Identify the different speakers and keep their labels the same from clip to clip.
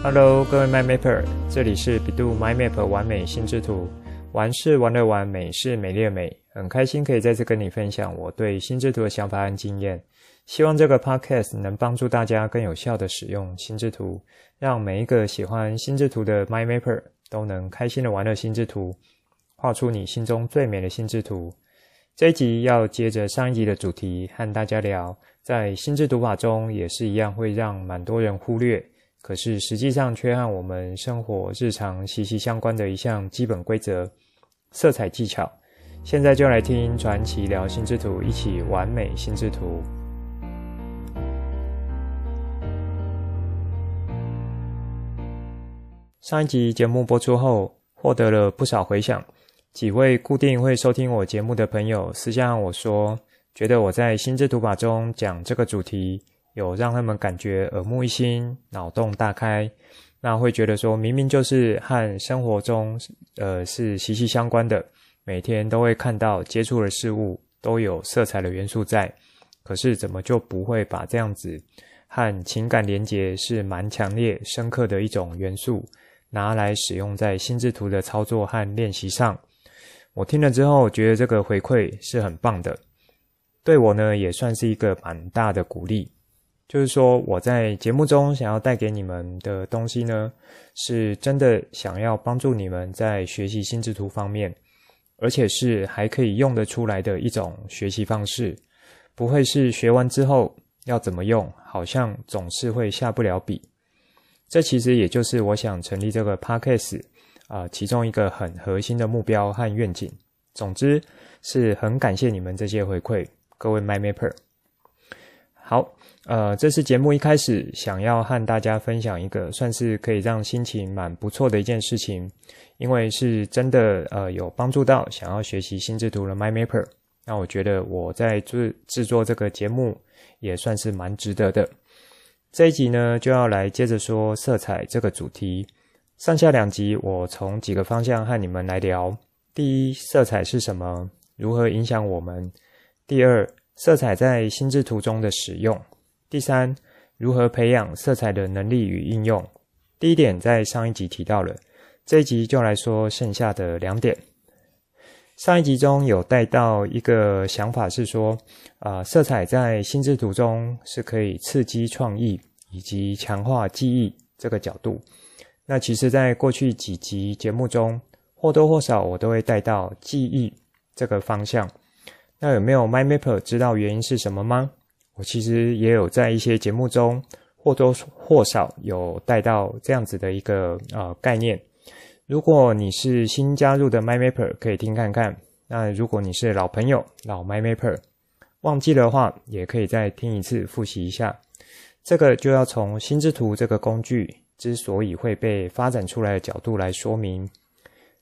Speaker 1: Hello，各位 MyMapper，这里是百度 My Map 完美心智图。玩是玩乐玩，美是美丽的美。很开心可以再次跟你分享我对心智图的想法和经验。希望这个 Podcast 能帮助大家更有效地使用心智图，让每一个喜欢心智图的 MyMapper 都能开心的玩乐心智图，画出你心中最美的心智图。这一集要接着上一集的主题，和大家聊，在心智图法中也是一样会让蛮多人忽略。可是实际上却和我们生活日常息息相关的一项基本规则——色彩技巧。现在就来听传奇聊心智图，一起完美心智图。上一集节目播出后，获得了不少回响。几位固定会收听我节目的朋友私下和我说，觉得我在心智图法中讲这个主题。有让他们感觉耳目一新、脑洞大开，那会觉得说，明明就是和生活中，呃，是息息相关的，每天都会看到、接触的事物都有色彩的元素在，可是怎么就不会把这样子和情感连结是蛮强烈、深刻的一种元素拿来使用在心智图的操作和练习上？我听了之后，觉得这个回馈是很棒的，对我呢也算是一个蛮大的鼓励。就是说，我在节目中想要带给你们的东西呢，是真的想要帮助你们在学习心智图方面，而且是还可以用得出来的一种学习方式，不会是学完之后要怎么用，好像总是会下不了笔。这其实也就是我想成立这个 Podcast 啊，其中一个很核心的目标和愿景。总之，是很感谢你们这些回馈，各位 MyMapper。好。呃，这是节目一开始想要和大家分享一个算是可以让心情蛮不错的一件事情，因为是真的呃有帮助到想要学习心智图的 MyMapper，那我觉得我在制制作这个节目也算是蛮值得的。这一集呢就要来接着说色彩这个主题，上下两集我从几个方向和你们来聊：第一，色彩是什么？如何影响我们？第二，色彩在心智图中的使用。第三，如何培养色彩的能力与应用？第一点在上一集提到了，这一集就来说剩下的两点。上一集中有带到一个想法是说，啊、色彩在心智图中是可以刺激创意以及强化记忆这个角度。那其实，在过去几集节目中，或多或少我都会带到记忆这个方向。那有没有 MyMapper 知道原因是什么吗？我其实也有在一些节目中或多或少有带到这样子的一个呃概念。如果你是新加入的 MyMapper，可以听看看。那如果你是老朋友、老 MyMapper，忘记的话，也可以再听一次复习一下。这个就要从心智图这个工具之所以会被发展出来的角度来说明。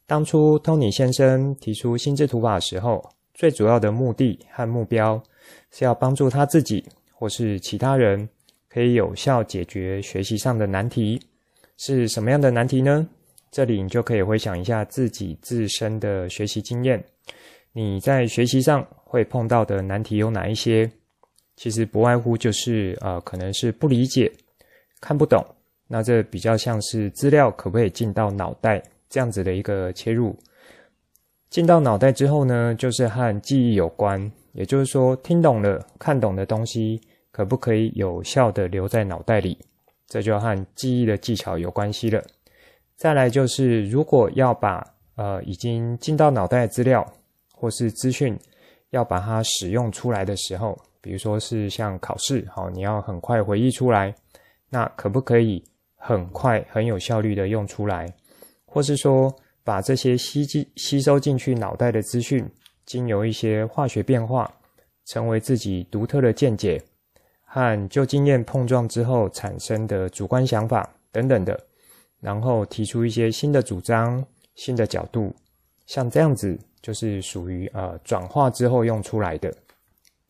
Speaker 1: 当初 Tony 先生提出心智图法的时候，最主要的目的和目标。是要帮助他自己或是其他人可以有效解决学习上的难题，是什么样的难题呢？这里你就可以回想一下自己自身的学习经验，你在学习上会碰到的难题有哪一些？其实不外乎就是呃，可能是不理解、看不懂，那这比较像是资料可不可以进到脑袋这样子的一个切入。进到脑袋之后呢，就是和记忆有关。也就是说，听懂了、看懂的东西，可不可以有效地留在脑袋里？这就和记忆的技巧有关系了。再来就是，如果要把呃已经进到脑袋的资料或是资讯，要把它使用出来的时候，比如说是像考试，好，你要很快回忆出来，那可不可以很快、很有效率地用出来？或是说，把这些吸进、吸收进去脑袋的资讯，经由一些化学变化，成为自己独特的见解和旧经验碰撞之后产生的主观想法等等的，然后提出一些新的主张、新的角度，像这样子就是属于呃转化之后用出来的。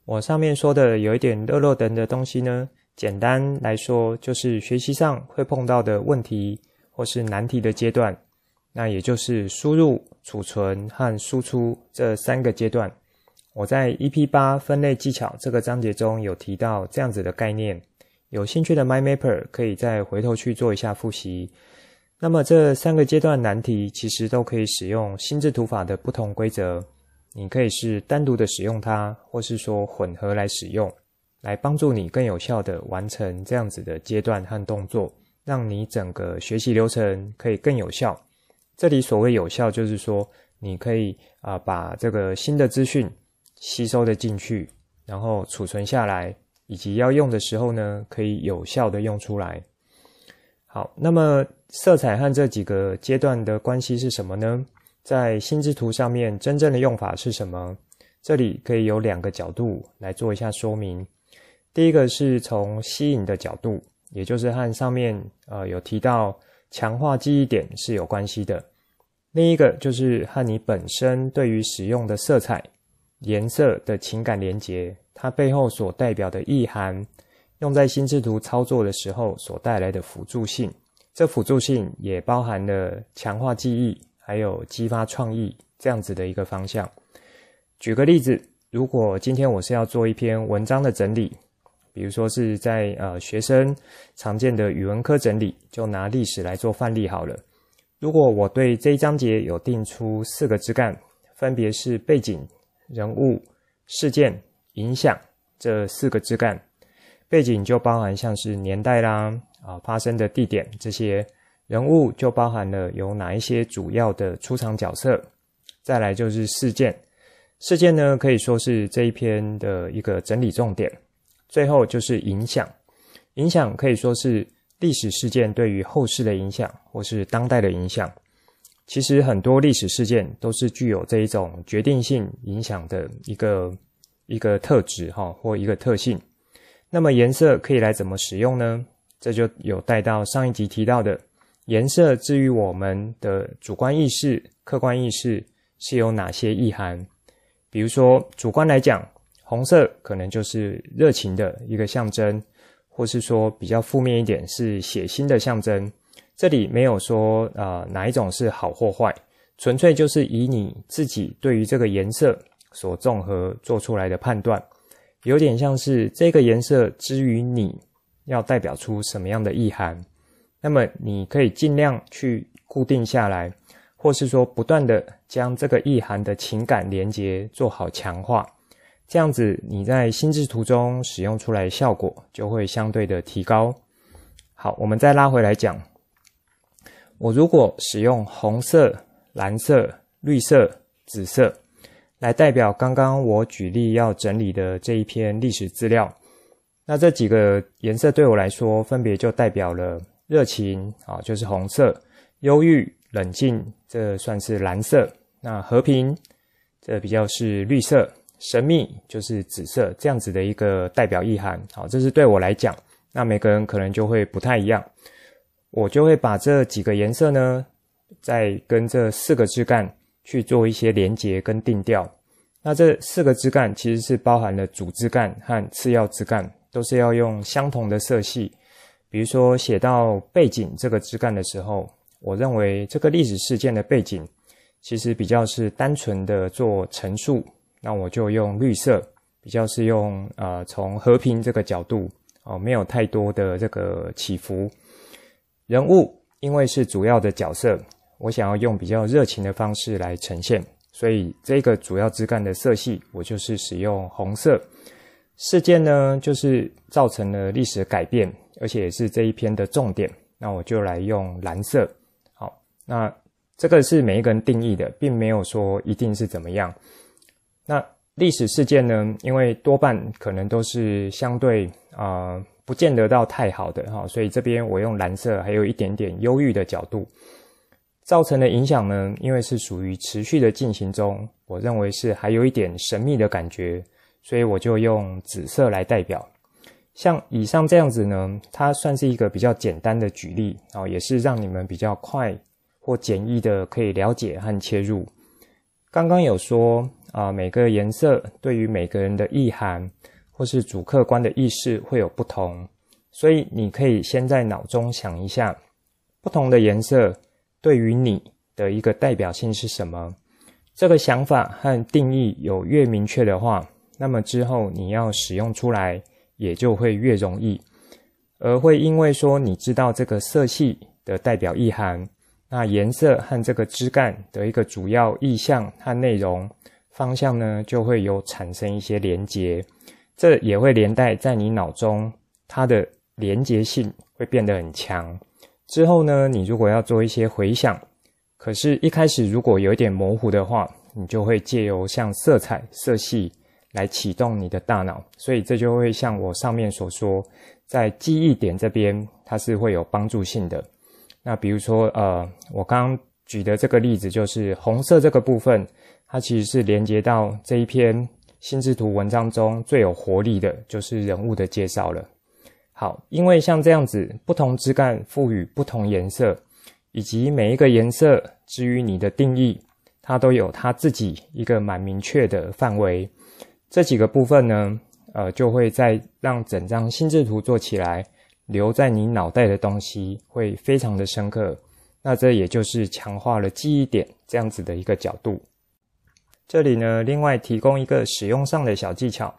Speaker 1: 我上面说的有一点落落长的东西呢，简单来说就是学习上会碰到的问题或是难题的阶段。那也就是输入、储存和输出这三个阶段。我在 EP 八分类技巧这个章节中有提到这样子的概念，有兴趣的 MyMapper 可以再回头去做一下复习。那么这三个阶段难题其实都可以使用心智图法的不同规则，你可以是单独的使用它，或是说混合来使用，来帮助你更有效的完成这样子的阶段和动作，让你整个学习流程可以更有效。这里所谓有效，就是说你可以啊、把这个新的资讯吸收的进去，然后储存下来。以及要用的时候呢，可以有效的用出来。好，那么色彩和这几个阶段的关系是什么呢？在心智图上面真正的用法是什么？这里可以有两个角度来做一下说明。第一个是从吸引的角度，也就是和上面呃有提到强化记忆点是有关系的。另一个就是和你本身对于使用的色彩、颜色的情感连结。它背后所代表的意涵，用在心智图操作的时候所带来的辅助性，这辅助性也包含了强化记忆，还有激发创意这样子的一个方向。举个例子，如果今天我是要做一篇文章的整理，比如说是在呃学生常见的语文科整理，就拿历史来做范例好了。如果我对这一章节有定出四个枝干，分别是背景、人物、事件。影响这四个枝干，背景就包含像是年代啦，啊发生的地点这些，人物就包含了有哪一些主要的出场角色，再来就是事件，事件呢可以说是这一篇的一个整理重点，最后就是影响，影响可以说是历史事件对于后世的影响或是当代的影响，其实很多历史事件都是具有这一种决定性影响的一个。一个特质哈，或一个特性，那么颜色可以来怎么使用呢？这就有带到上一集提到的颜色，至于我们的主观意识、客观意识是有哪些意涵？比如说主观来讲，红色可能就是热情的一个象征，或是说比较负面一点是血腥的象征。这里没有说啊、哪一种是好或坏，纯粹就是以你自己对于这个颜色。所综合做出来的判断，有点像是这个颜色之于你要代表出什么样的意涵，那么你可以尽量去固定下来，或是说不断的将这个意涵的情感连结做好强化，这样子你在心智图中使用出来效果就会相对的提高。好，我们再拉回来讲，我如果使用红色、蓝色、绿色、紫色。来代表刚刚我举例要整理的这一篇历史资料，那这几个颜色对我来说，分别就代表了热情啊，就是红色；忧郁、冷静，这算是蓝色；那和平，这比较是绿色；神秘就是紫色，这样子的一个代表意涵。好，这是对我来讲，那每个人可能就会不太一样。我就会把这几个颜色呢，再跟这四个枝干。去做一些连结跟定调，那这四个枝干其实是包含了主枝干和次要枝干，都是要用相同的色系。比如说写到背景这个枝干的时候，我认为这个历史事件的背景其实比较是单纯的做陈述，那我就用绿色，比较是用呃从和平这个角度哦、没有太多的这个起伏。人物因为是主要的角色。我想要用比较热情的方式来呈现，所以这个主要枝干的色系，我就是使用红色。事件呢，就是造成了历史改变，而且也是这一篇的重点，那我就来用蓝色。好，那这个是每一个人定义的，并没有说一定是怎么样。那历史事件呢，因为多半可能都是相对啊、不见得到太好的哈，所以这边我用蓝色，还有一点点忧郁的角度。造成的影响呢，因为是属于持续的进行中，我认为是还有一点神秘的感觉，所以我就用紫色来代表。像以上这样子呢，它算是一个比较简单的举例啊，也是让你们比较快或简易的可以了解和切入。刚刚有说啊，每个颜色对于每个人的意涵或是主客观的意识会有不同，所以你可以先在脑中想一下不同的颜色。对于你的一个代表性是什么？这个想法和定义有越明确的话，那么之后你要使用出来也就会越容易。而会因为说你知道这个色系的代表意涵，那颜色和这个枝干的一个主要意象和内容方向呢，就会有产生一些连结，这也会连带在你脑中它的连结性会变得很强。之后呢，你如果要做一些回想，可是一开始如果有一点模糊的话，你就会借由像色彩、色系来启动你的大脑，所以这就会像我上面所说，在记忆点这边它是会有帮助性的。那比如说，呃，我刚刚举的这个例子就是红色这个部分，它其实是连接到这一篇心智图文章中最有活力的，就是人物的介绍了。好，因为像这样子，不同枝干赋予不同颜色，以及每一个颜色至于你的定义。它都有它自己一个蛮明确的范围，这几个部分呢，呃，就会在让整张心智图做起来，留在你脑袋的东西会非常的深刻。那这也就是强化了记忆点这样子的一个角度。这里呢，另外提供一个使用上的小技巧，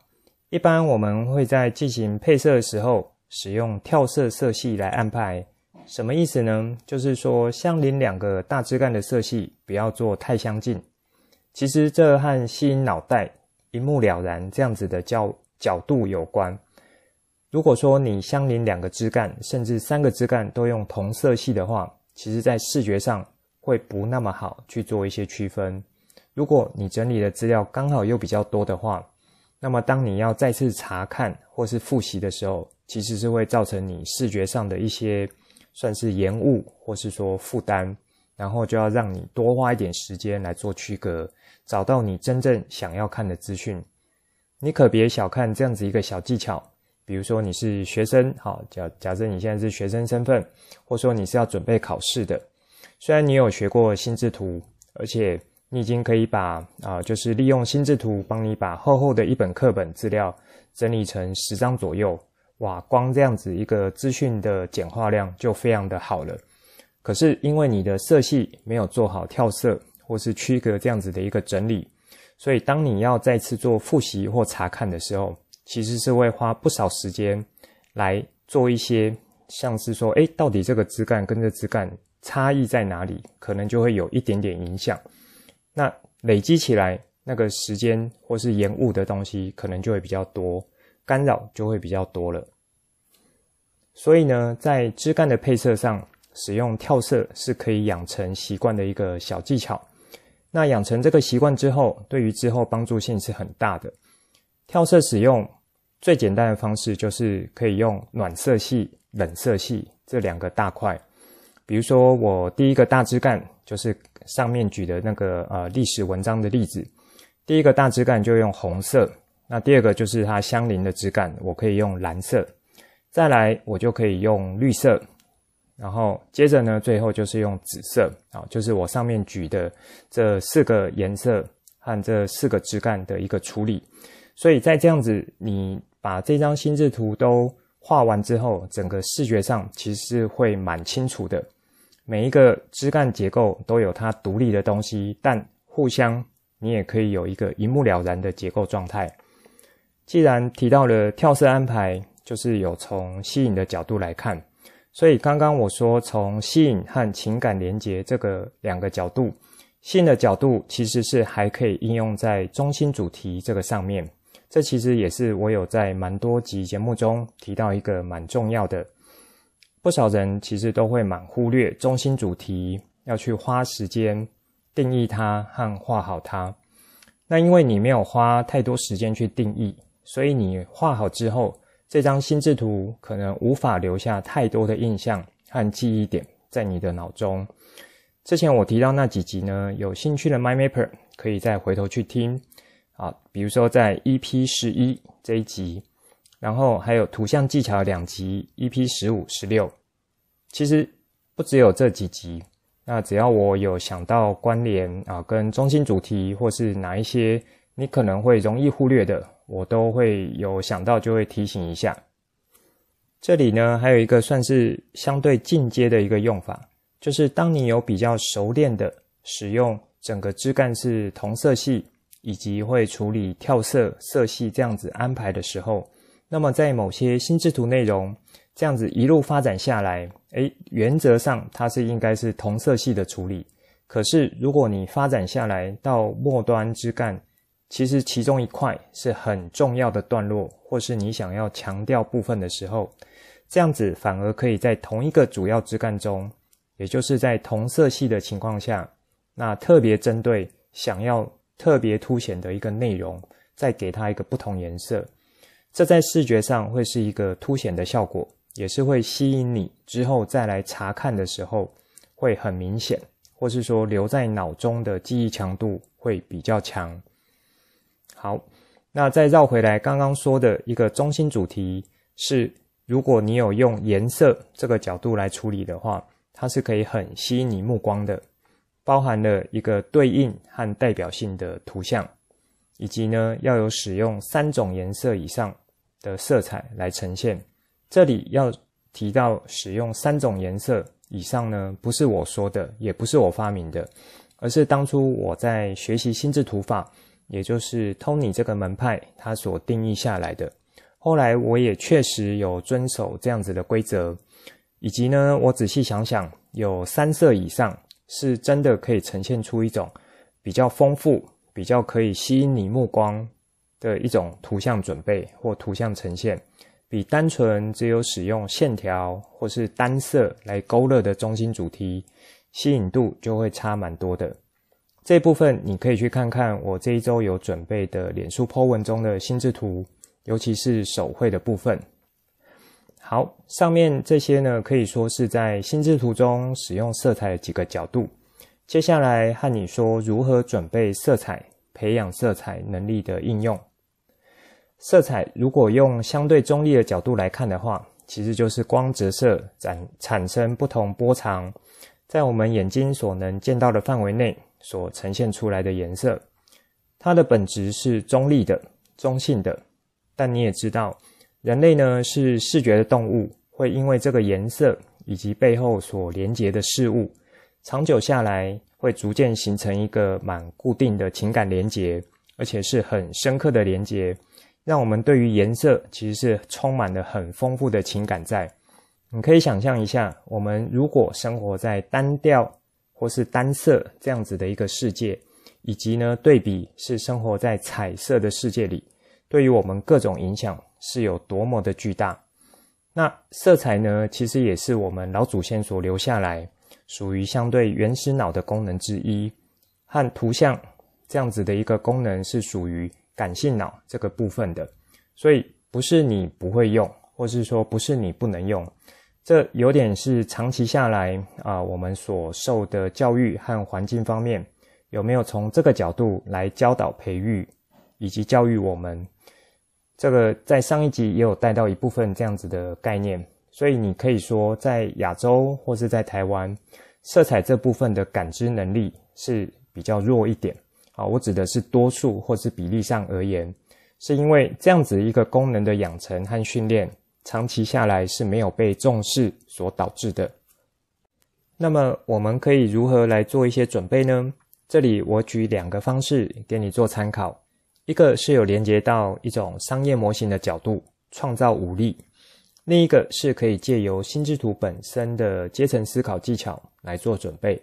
Speaker 1: 一般我们会在进行配色的时候，使用跳色色系来安排。什么意思呢？就是说，相邻两个大枝干的色系不要做太相近。其实这和吸引脑袋一目了然这样子的角角度有关。如果说你相邻两个枝干，甚至三个枝干都用同色系的话，其实在视觉上会不那么好去做一些区分。如果你整理的资料刚好又比较多的话，那么当你要再次查看或是复习的时候，其实是会造成你视觉上的一些。算是延误，或是说负担，然后就要让你多花一点时间来做区隔，找到你真正想要看的资讯。你可别小看这样子一个小技巧。比如说你是学生，好，假假设你现在是学生身份，或说你是要准备考试的，虽然你有学过心智图，而且你已经可以把啊、就是利用心智图帮你把厚厚的一本课本资料整理成十张左右。哇，光这样子一个资讯的简化量就非常的好了。可是因为你的色系没有做好跳色或是区隔这样子的一个整理，所以当你要再次做复习或查看的时候，其实是会花不少时间来做一些像是说，诶，到底这个枝干跟这枝干差异在哪里？可能就会有一点点影响。累积起来那个时间或是延误的东西，可能就会比较多。干扰就会比较多了，所以呢，在枝干的配色上，使用跳色是可以养成习惯的一个小技巧。那养成这个习惯之后，对于之后帮助性是很大的。跳色使用最简单的方式就是可以用暖色系、冷色系这两个大块。比如说，我第一个大枝干就是上面举的那个呃历史文章的例子，第一个大枝干就用红色。那第二个就是它相邻的枝干，我可以用蓝色，再来我就可以用绿色，然后接着呢，最后就是用紫色啊，就是我上面举的这四个颜色和这四个枝干的一个处理。所以在这样子，你把这张心智图都画完之后，整个视觉上其实是会蛮清楚的。每一个枝干结构都有它独立的东西，但互相你也可以有一个一目了然的结构状态。既然提到了跳色安排，就是有从吸引的角度来看，所以刚刚我说从吸引和情感连结这个两个角度，吸引的角度其实是还可以应用在中心主题这个上面。这其实也是我有在蛮多集节目中提到一个蛮重要的。不少人其实都会蛮忽略中心主题，要去花时间定义它和画好它。那因为你没有花太多时间去定义。所以你画好之后，这张心智图可能无法留下太多的印象和记忆点在你的脑中。之前我提到那几集呢，有兴趣的 MyMapper 可以再回头去听啊，比如说在 EP 十一这一集，然后还有图像技巧两集 EP 十五、十六。其实不只有这几集，那只要我有想到关联啊，跟中心主题或是哪一些你可能会容易忽略的。我都会有想到，就会提醒一下。这里呢，还有一个算是相对进阶的一个用法，就是当你有比较熟练的使用整个枝干是同色系，以及会处理跳色色系这样子安排的时候，那么在某些心智图内容，这样子一路发展下来，诶，原则上它是应该是同色系的处理。可是如果你发展下来到末端枝干，其实其中一块是很重要的段落，或是你想要强调部分的时候，这样子反而可以在同一个主要枝干中，也就是在同色系的情况下，那特别针对想要特别凸显的一个内容，再给它一个不同颜色，这在视觉上会是一个凸显的效果。也是会吸引你之后再来查看的时候会很明显，或是说留在脑中的记忆强度会比较强。好，那再绕回来刚刚说的一个中心主题是，如果你有用颜色这个角度来处理的话，它是可以很吸引你目光的，包含了一个对应和代表性的图像，以及呢要有使用三种颜色以上的色彩来呈现。这里要提到使用三种颜色以上呢，不是我说的，也不是我发明的，而是当初我在学习心智图法，也就是 Tony 这个门派他所定义下来的。后来我也确实有遵守这样子的规则，以及呢，我仔细想想，有三色以上是真的可以呈现出一种比较丰富、比较可以吸引你目光的一种图像准备或图像呈现。比单纯只有使用线条或是单色来勾勒的中心主题，吸引度就会差蛮多的。这部分你可以去看看我这一周有准备的脸书 po 文中的心智图，尤其是手绘的部分。好，上面这些呢，可以说是在心智图中使用色彩的几个角度。接下来和你说如何准备色彩，培养色彩能力的应用。色彩如果用相对中立的角度来看的话，其实就是光折射产产生不同波长，在我们眼睛所能见到的范围内所呈现出来的颜色，它的本质是中立的、中性的。但你也知道，人类呢是视觉的动物，会因为这个颜色以及背后所连结的事物，长久下来会逐渐形成一个蛮固定的情感连结，而且是很深刻的连结。让我们对于颜色其实是充满了很丰富的情感在。你可以想象一下，我们如果生活在单调或是单色这样子的一个世界，以及呢对比是生活在彩色的世界里，对于我们各种影响是有多么的巨大。那色彩呢，其实也是我们老祖先所留下来，属于相对原始脑的功能之一，和图像这样子的一个功能是属于。感性脑这个部分的，所以不是你不会用，或是说不是你不能用，这有点是长期下来啊，我们所受的教育和环境方面有没有从这个角度来教导、培育以及教育我们？这个在上一集也有带到一部分这样子的概念，所以你可以说在亚洲或是在台湾，色彩这部分的感知能力是比较弱一点。啊，我指的是多数或是比例上而言，是因为这样子一个功能的养成和训练，长期下来是没有被重视所导致的。那么我们可以如何来做一些准备呢？这里我举两个方式给你做参考，一个是有连接到一种商业模型的角度，创造武力；另一个是可以借由心智图本身的阶层思考技巧来做准备。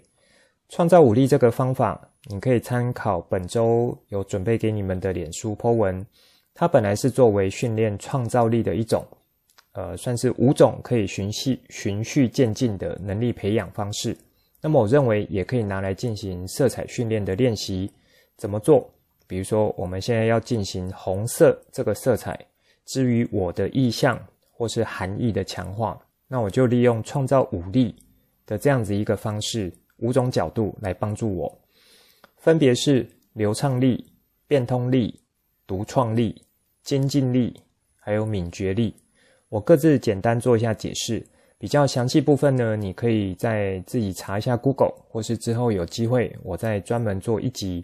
Speaker 1: 创造武力这个方法，你可以参考本周有准备给你们的脸书 po 文。它本来是作为训练创造力的一种，呃，算是五种可以循序循序渐进的能力培养方式。那么我认为也可以拿来进行色彩训练的练习。怎么做？比如说我们现在要进行红色这个色彩，至于我的意象或是含义的强化，那我就利用创造五力的这样子一个方式。五种角度来帮助我，分别是流畅力、变通力、独创力、精进力，还有敏觉力。我各自简单做一下解释，比较详细部分呢，你可以再自己查一下 Google，或是之后有机会我再专门做一集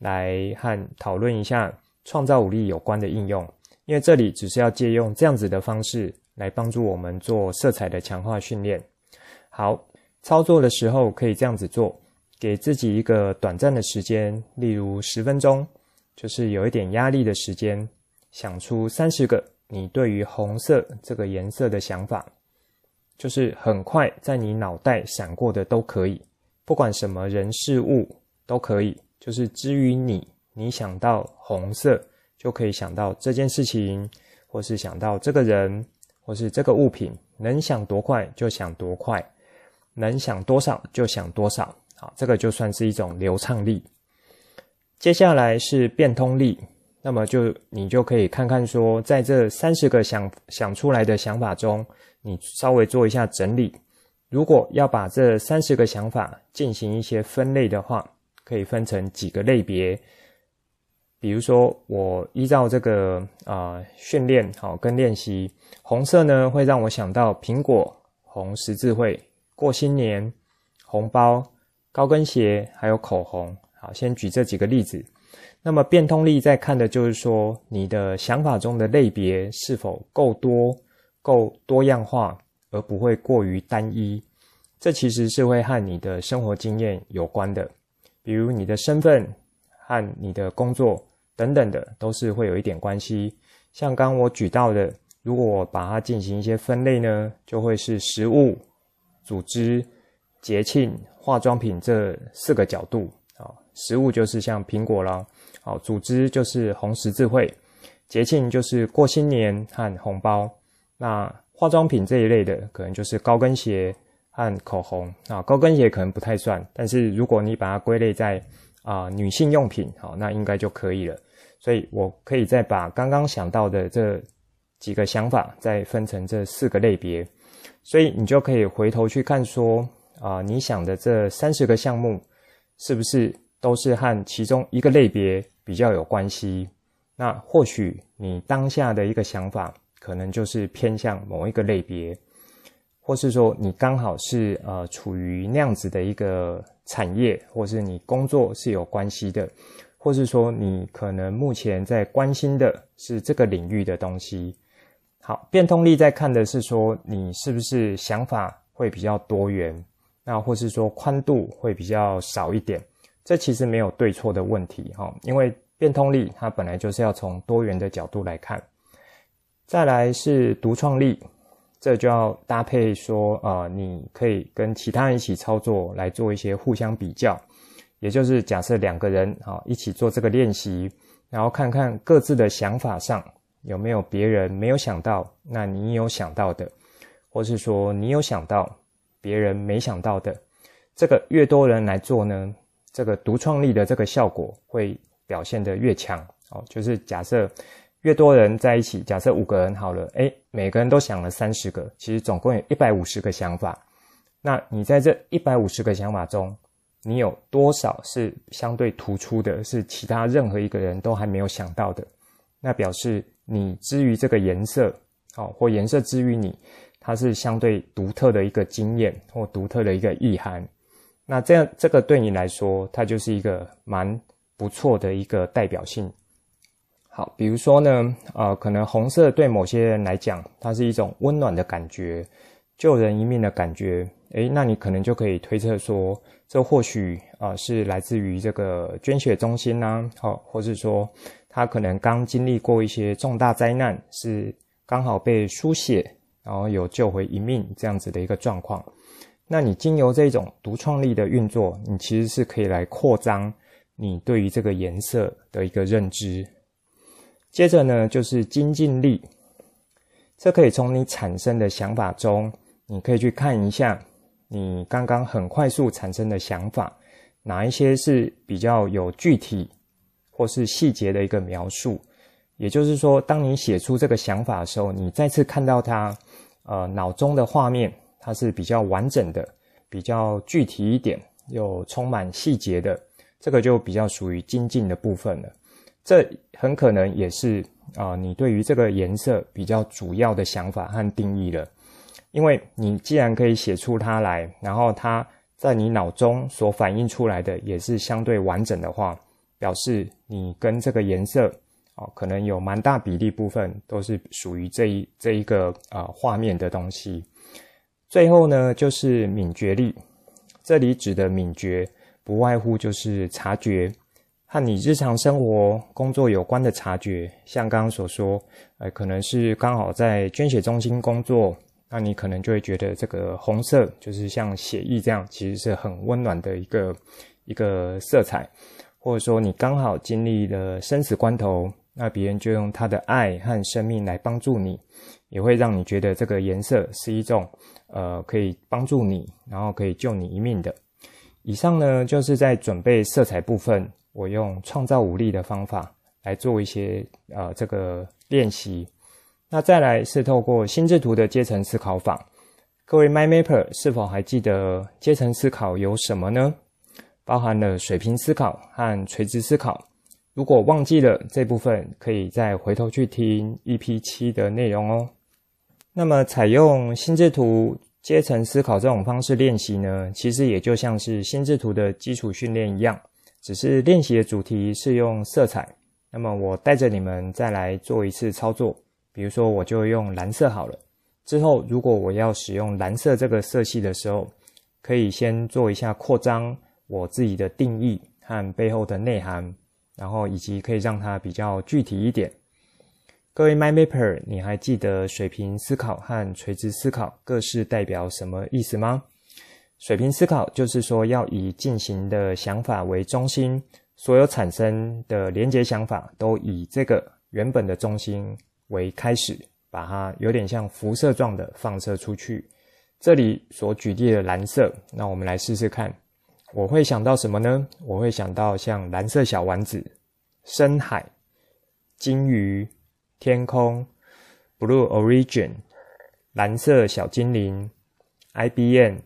Speaker 1: 来和讨论一下创造武力有关的应用。因为这里只是要借用这样子的方式来帮助我们做色彩的强化训练。好。操作的时候可以这样子做，给自己一个短暂的时间，例如十分钟，就是有一点压力的时间，想出三十个你对于红色这个颜色的想法，就是很快在你脑袋闪过的都可以，不管什么人事物都可以。就是至于你，你想到红色就可以想到这件事情，或是想到这个人，或是这个物品，能想多快就想多快，能想多少就想多少。好，这个就算是一种流畅力。接下来是变通力，那么就你就可以看看说，在这三十个想想出来的想法中，你稍微做一下整理。如果要把这三十个想法进行一些分类的话，可以分成几个类别。比如说，我依照这个啊训练好跟练习，红色呢会让我想到苹果、红十字会、过新年、红包、高跟鞋，还有口红。好，先举这几个例子。那么变通力在看的就是说，你的想法中的类别是否够多、够多样化，而不会过于单一。这其实是会和你的生活经验有关的，比如你的身份和你的工作等等的，都是会有一点关系。像刚我举到的，如果我把它进行一些分类呢，就会是食物、组织、节庆、化妆品这四个角度啊。食物就是像苹果啦，好，组织就是红十字会，节庆就是过新年和红包，那化妆品这一类的可能就是高跟鞋和口红啊，高跟鞋可能不太算，但是如果你把它归类在啊、女性用品，好，那应该就可以了。所以我可以再把刚刚想到的这几个想法再分成这四个类别，所以你就可以回头去看说啊、你想的这三十个项目是不是？都是和其中一个类别比较有关系。那或许你当下的一个想法，可能就是偏向某一个类别，或是说你刚好是呃处于那样子的一个产业，或是你工作是有关系的，或是说你可能目前在关心的是这个领域的东西。好，变通力在看的是说你是不是想法会比较多元，那或是说宽度会比较少一点。这其实没有对错的问题哈，因为变通力它本来就是要从多元的角度来看。再来是独创力，这就要搭配说啊、呃，你可以跟其他人一起操作来做一些互相比较，也就是假设两个人啊一起做这个练习，然后看看各自的想法上有没有别人没有想到，那你有想到的，或是说你有想到别人没想到的，这个越多人来做呢，这个独创力的这个效果会表现得越强哦，就是假设越多人在一起，假设五个人好了，诶，每个人都想了三十个，其实总共有一百五十个想法。那你在这一百五十个想法中，你有多少是相对突出的，是其他任何一个人都还没有想到的？那表示你之于这个颜色，哦，或颜色之于你，它是相对独特的一个经验或独特的一个意涵。那这样，这个对你来说，它就是一个蛮不错的一个代表性。好，比如说呢，呃，可能红色对某些人来讲，它是一种温暖的感觉，救人一命的感觉。诶，那你可能就可以推测说，这或许啊、呃、是来自于这个捐血中心呐，好，或是说他可能刚经历过一些重大灾难，是刚好被输血，然后有救回一命这样子的一个状况。那你经由这种独创力的运作，你其实是可以来扩张你对于这个颜色的一个认知。接着呢，就是精进力，这可以从你产生的想法中，你可以去看一下你刚刚很快速产生的想法，哪一些是比较有具体或是细节的一个描述。也就是说，当你写出这个想法的时候，你再次看到它，呃，脑中的画面。它是比较完整的，比较具体一点，又充满细节的，这个就比较属于精进的部分了。这很可能也是啊、呃，你对于这个颜色比较主要的想法和定义了。因为你既然可以写出它来，然后它在你脑中所反映出来的也是相对完整的话，表示你跟这个颜色哦、可能有蛮大比例部分都是属于这一这一个啊、呃、画面的东西。最后呢，就是敏觉力。这里指的敏觉，不外乎就是察觉，和你日常生活、工作有关的察觉。像刚刚所说，呃，可能是刚好在捐血中心工作，那你可能就会觉得这个红色就是像血液这样，其实是很温暖的一个一个色彩。或者说你刚好经历了生死关头，那别人就用他的爱和生命来帮助你，也会让你觉得这个颜色是一种呃可以帮助你，然后可以救你一命的。以上呢，就是在准备色彩部分，我用创造武力的方法来做一些呃这个练习。那再来是透过心智图的阶层思考法，各位 Mind Mapper 是否还记得阶层思考有什么呢？包含了水平思考和垂直思考。如果忘记了这部分，可以再回头去听 EP 七的内容哦。那么采用心智图阶层思考这种方式练习呢，其实也就像是心智图的基础训练一样，只是练习的主题是用色彩。那么我带着你们再来做一次操作。比如说，我就用蓝色好了。之后，如果我要使用蓝色这个色系的时候，可以先做一下扩张，我自己的定义和背后的内涵，然后以及可以让它比较具体一点。各位 My Mapper，你还记得水平思考和垂直思考各是代表什么意思吗？水平思考就是说要以进行的想法为中心，所有产生的连结想法都以这个原本的中心。为开始，把它有点像辐射状的放射出去。这里所举例的蓝色，那我们来试试看。我会想到什么呢？我会想到像蓝色小丸子、深海、鲸鱼、天空、Blue Origin、蓝色小精灵、IBM、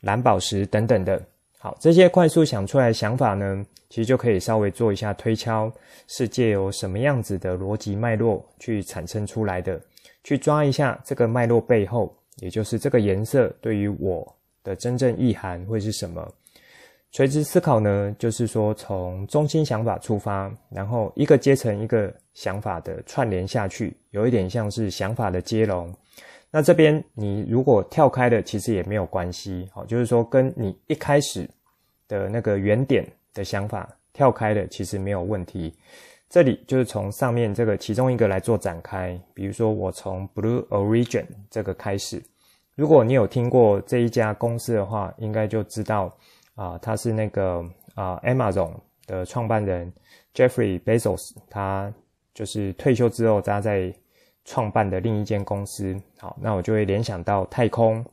Speaker 1: 蓝宝石等等的。好，这些快速想出来的想法呢，其实就可以稍微做一下推敲，是借由什么样子的逻辑脉络去产生出来的，去抓一下这个脉络背后，也就是这个颜色对于我的真正意涵会是什么。垂直思考呢，就是说从中心想法出发，然后一个阶层一个想法的串联下去，有一点像是想法的接龙。那这边你如果跳开了，其实也没有关系，好，就是说跟你一开始的那个原点。的想法跳开了，其实没有问题。这里就是从上面这个其中一个来做展开。比如说，我从 Blue Origin 这个开始。如果你有听过这一家公司的话，应该就知道啊、他是那个啊、Amazon 的创办人 Jeffrey Bezos，他就是退休之后他在创办的另一间公司。好，那我就会联想到太空，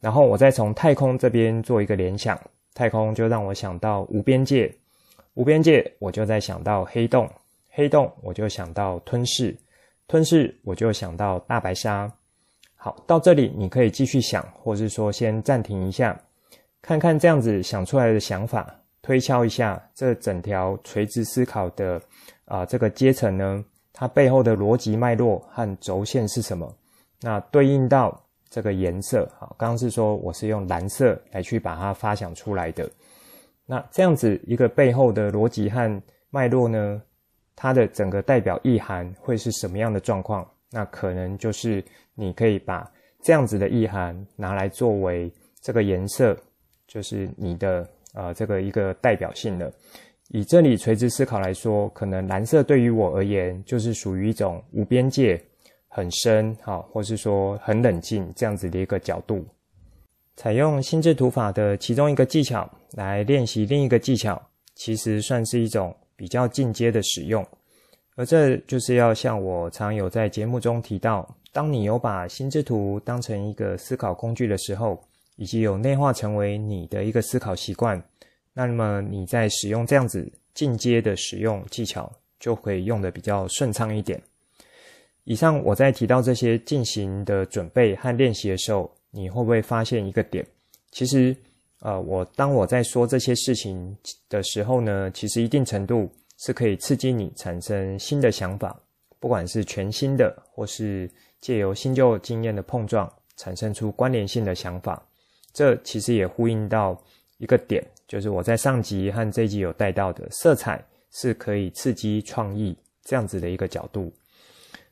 Speaker 1: 然后我再从太空这边做一个联想。太空就让我想到无边界，无边界我就在想到黑洞，黑洞我就想到吞噬，吞噬我就想到大白鲨。好，到这里你可以继续想，或是说先暂停一下，看看这样子想出来的想法，推敲一下这整条垂直思考的啊、这个阶层呢，它背后的逻辑脉络和轴线是什么？那对应到。这个颜色，好，刚刚是说我是用蓝色来去把它发想出来的。那这样子一个背后的逻辑和脉络呢，它的整个代表意涵会是什么样的状况？那可能就是你可以把这样子的意涵拿来作为这个颜色，就是你的呃这个一个代表性的。以这里垂直思考来说，可能蓝色对于我而言就是属于一种无边界。很深，好，或是说很冷静这样子的一个角度，采用心智图法的其中一个技巧来练习另一个技巧，其实算是一种比较进阶的使用。而这就是要像我常有在节目中提到，当你有把心智图当成一个思考工具的时候，以及有内化成为你的一个思考习惯，那么你在使用这样子进阶的使用技巧，就可以用的比较顺畅一点。以上我在提到这些进行的准备和练习的时候，你会不会发现一个点？其实，呃，我当我在说这些事情的时候呢，其实一定程度是可以刺激你产生新的想法，不管是全新的，或是借由新旧经验的碰撞，产生出关联性的想法。这其实也呼应到一个点，就是我在上集和这集有带到的，色彩是可以刺激创意这样子的一个角度。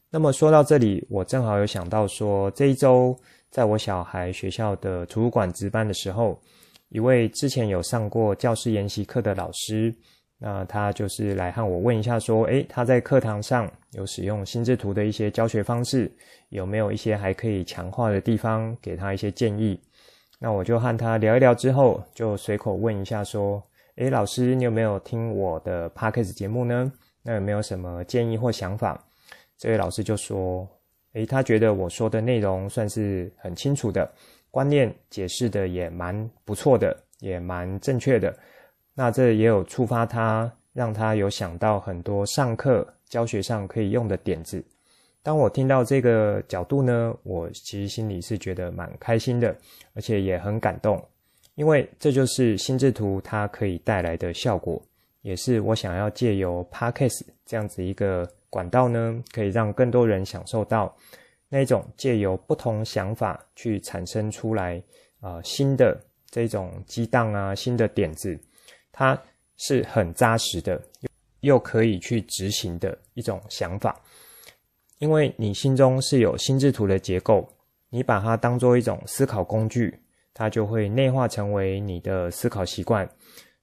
Speaker 1: 那么说到这里，我正好有想到说，这一周在我小孩学校的图书馆值班的时候，一位之前有上过教师研习课的老师，那他就是来和我问一下，说，诶，他在课堂上有使用心智图的一些教学方式，有没有一些还可以强化的地方，给他一些建议。那我就和他聊一聊之后，就随口问一下，说，诶，老师，你有没有听我的 Podcast 节目呢？那有没有什么建议或想法？这位老师就说，诶，他觉得我说的内容算是很清楚的，观念解释的也蛮不错的，也蛮正确的。那这也有触发他，让他有想到很多上课教学上可以用的点子。当我听到这个角度呢，我其实心里是觉得蛮开心的，而且也很感动，因为这就是心智图它可以带来的效果，也是我想要借由 Podcast 这样子一个管道呢，可以让更多人享受到那种借由不同想法去产生出来啊、新的这种激荡啊，新的点子。它是很扎实的，又可以去执行的一种想法，因为你心中是有心智图的结构，你把它当做一种思考工具，它就会内化成为你的思考习惯。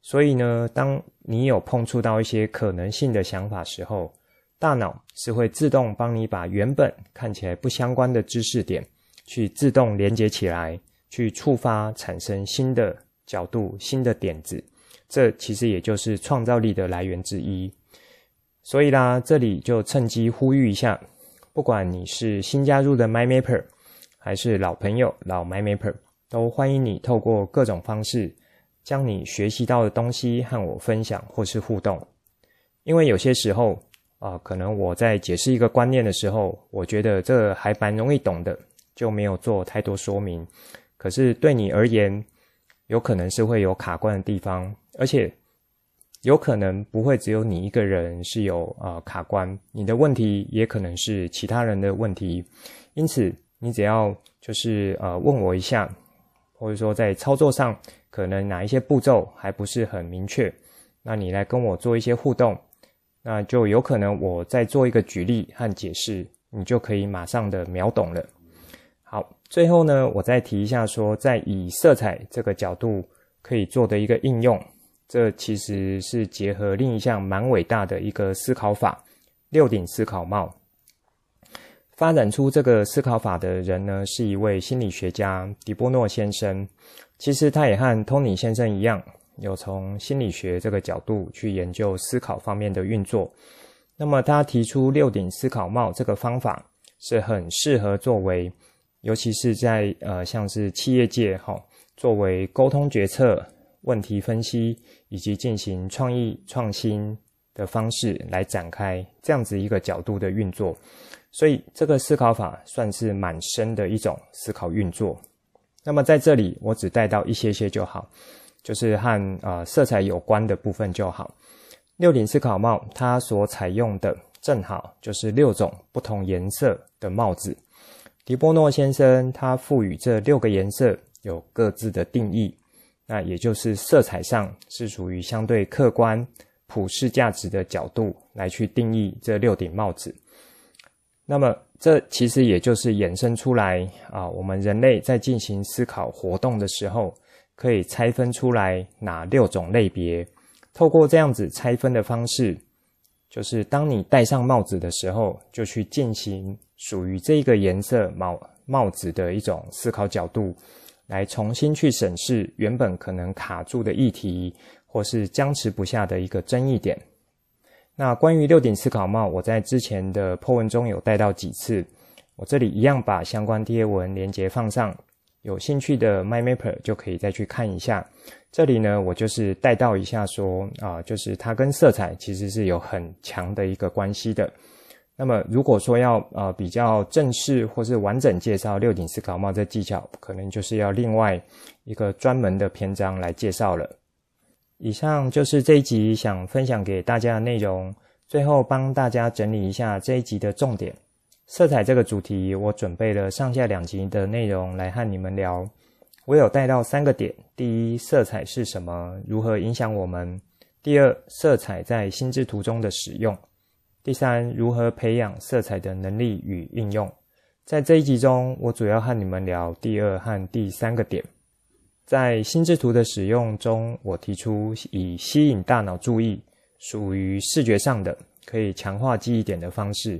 Speaker 1: 所以呢，当你有碰触到一些可能性的想法时候，大脑是会自动帮你把原本看起来不相关的知识点，去自动连接起来，去触发产生新的角度、新的点子。这其实也就是创造力的来源之一，所以啦，这里就趁机呼吁一下，不管你是新加入的 MyMapper，还是老朋友老 MyMapper，都欢迎你透过各种方式，将你学习到的东西和我分享或是互动。因为有些时候啊、可能我在解释一个观念的时候，我觉得这还蛮容易懂的，就没有做太多说明。可是对你而言，有可能是会有卡关的地方。而且有可能不会只有你一个人是有呃卡关，你的问题也可能是其他人的问题。因此，你只要就是呃问我一下，或者说在操作上可能哪一些步骤还不是很明确，那你来跟我做一些互动，那就有可能我再做一个举例和解释，你就可以马上的秒懂了。好，最后呢，我再提一下说，在以色彩这个角度可以做的一个应用。这其实是结合另一项蛮伟大的一个思考法——六顶思考帽。发展出这个思考法的人呢，是一位心理学家迪波诺先生。其实他也和托尼先生一样，有从心理学这个角度去研究思考方面的运作。那么他提出六顶思考帽这个方法是很适合作为，尤其是在呃像是企业界哈，作为沟通决策。问题分析以及进行创意创新的方式来展开这样子一个角度的运作，所以这个思考法算是蛮深的一种思考运作。那么在这里我只带到一些些就好，就是和、呃、色彩有关的部分就好。六顶思考帽它所采用的正好就是六种不同颜色的帽子。迪波诺先生他赋予这六个颜色有各自的定义。那也就是色彩上是属于相对客观、普世价值的角度来去定义这六顶帽子。那么这其实也就是衍生出来啊，我们人类在进行思考活动的时候，可以拆分出来哪六种类别。透过这样子拆分的方式，就是当你戴上帽子的时候，就去进行属于这个颜色帽帽子的一种思考角度。来重新去审视原本可能卡住的议题，或是僵持不下的一个争议点。那关于六顶思考帽，我在之前的 po 文中有带到几次，我这里一样把相关贴文连接放上，有兴趣的 MyMapper 就可以再去看一下。这里呢，我就是带到一下说啊，就是它跟色彩其实是有很强的一个关系的。那么，如果说要呃比较正式或是完整介绍六顶思考帽这技巧，可能就是要另外一个专门的篇章来介绍了。以上就是这一集想分享给大家的内容。最后帮大家整理一下这一集的重点：色彩这个主题，我准备了上下两集的内容来和你们聊。我有带到三个点：第一，色彩是什么，如何影响我们；第二，色彩在心智图中的使用。第三，如何培养色彩的能力与应用？在这一集中，我主要和你们聊第二和第三个点。在心智图的使用中，我提出以吸引大脑注意、属于视觉上的，可以强化记忆点的方式。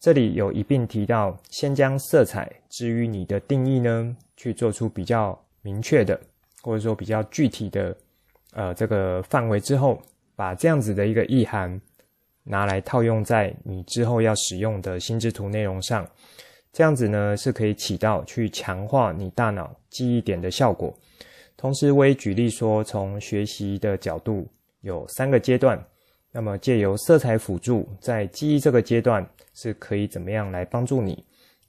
Speaker 1: 这里有一并提到，先将色彩至于你的定义呢，去做出比较明确的，或者说比较具体的，呃，这个范围之后，把这样子的一个意涵拿来套用在你之后要使用的心智图内容上，这样子呢是可以起到去强化你大脑记忆点的效果。同时，我也举例说，从学习的角度有三个阶段，那么借由色彩辅助，在记忆这个阶段是可以怎么样来帮助你，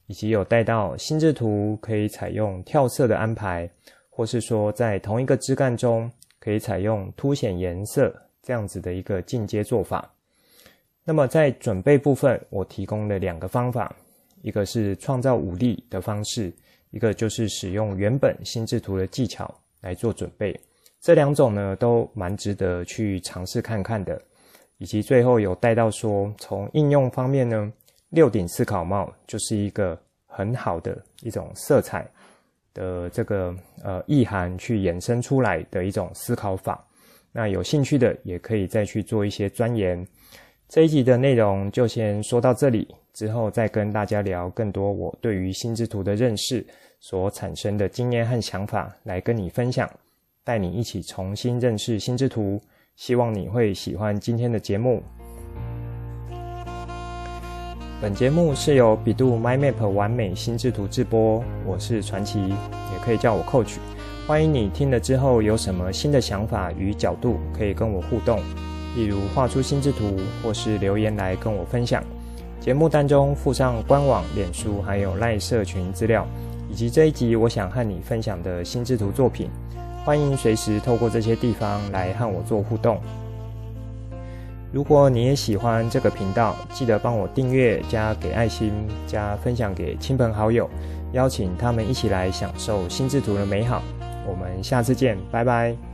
Speaker 1: 以及有带到心智图可以采用跳色的安排，或是说在同一个枝干中可以采用凸显颜色这样子的一个进阶做法。那么在准备部分，我提供了两个方法，一个是创造武力的方式，一个就是使用原本心智图的技巧。来做准备，这两种呢都蛮值得去尝试看看的，以及最后有带到说，从应用方面呢，六顶思考帽就是一个很好的一种色彩的这个呃意涵去衍生出来的一种思考法。那有兴趣的也可以再去做一些钻研。这一集的内容就先说到这里，之后再跟大家聊更多我对于心智图的认识。所产生的经验和想法来跟你分享，带你一起重新认识心智图。希望你会喜欢今天的节目。本节目是由 bEDU MindMap 玩美心智图制播，我是传奇，也可以叫我 Coach。欢迎你听了之后有什么新的想法与角度，可以跟我互动，例如画出心智图，或是留言来跟我分享。节目当中附上官网、脸书还有赖社群资料。以及这一集我想和你分享的心智图作品，欢迎随时透过这些地方来和我做互动。如果你也喜欢这个频道，记得帮我订阅、加给爱心、加分享给亲朋好友，邀请他们一起来享受心智图的美好。我们下次见，拜拜。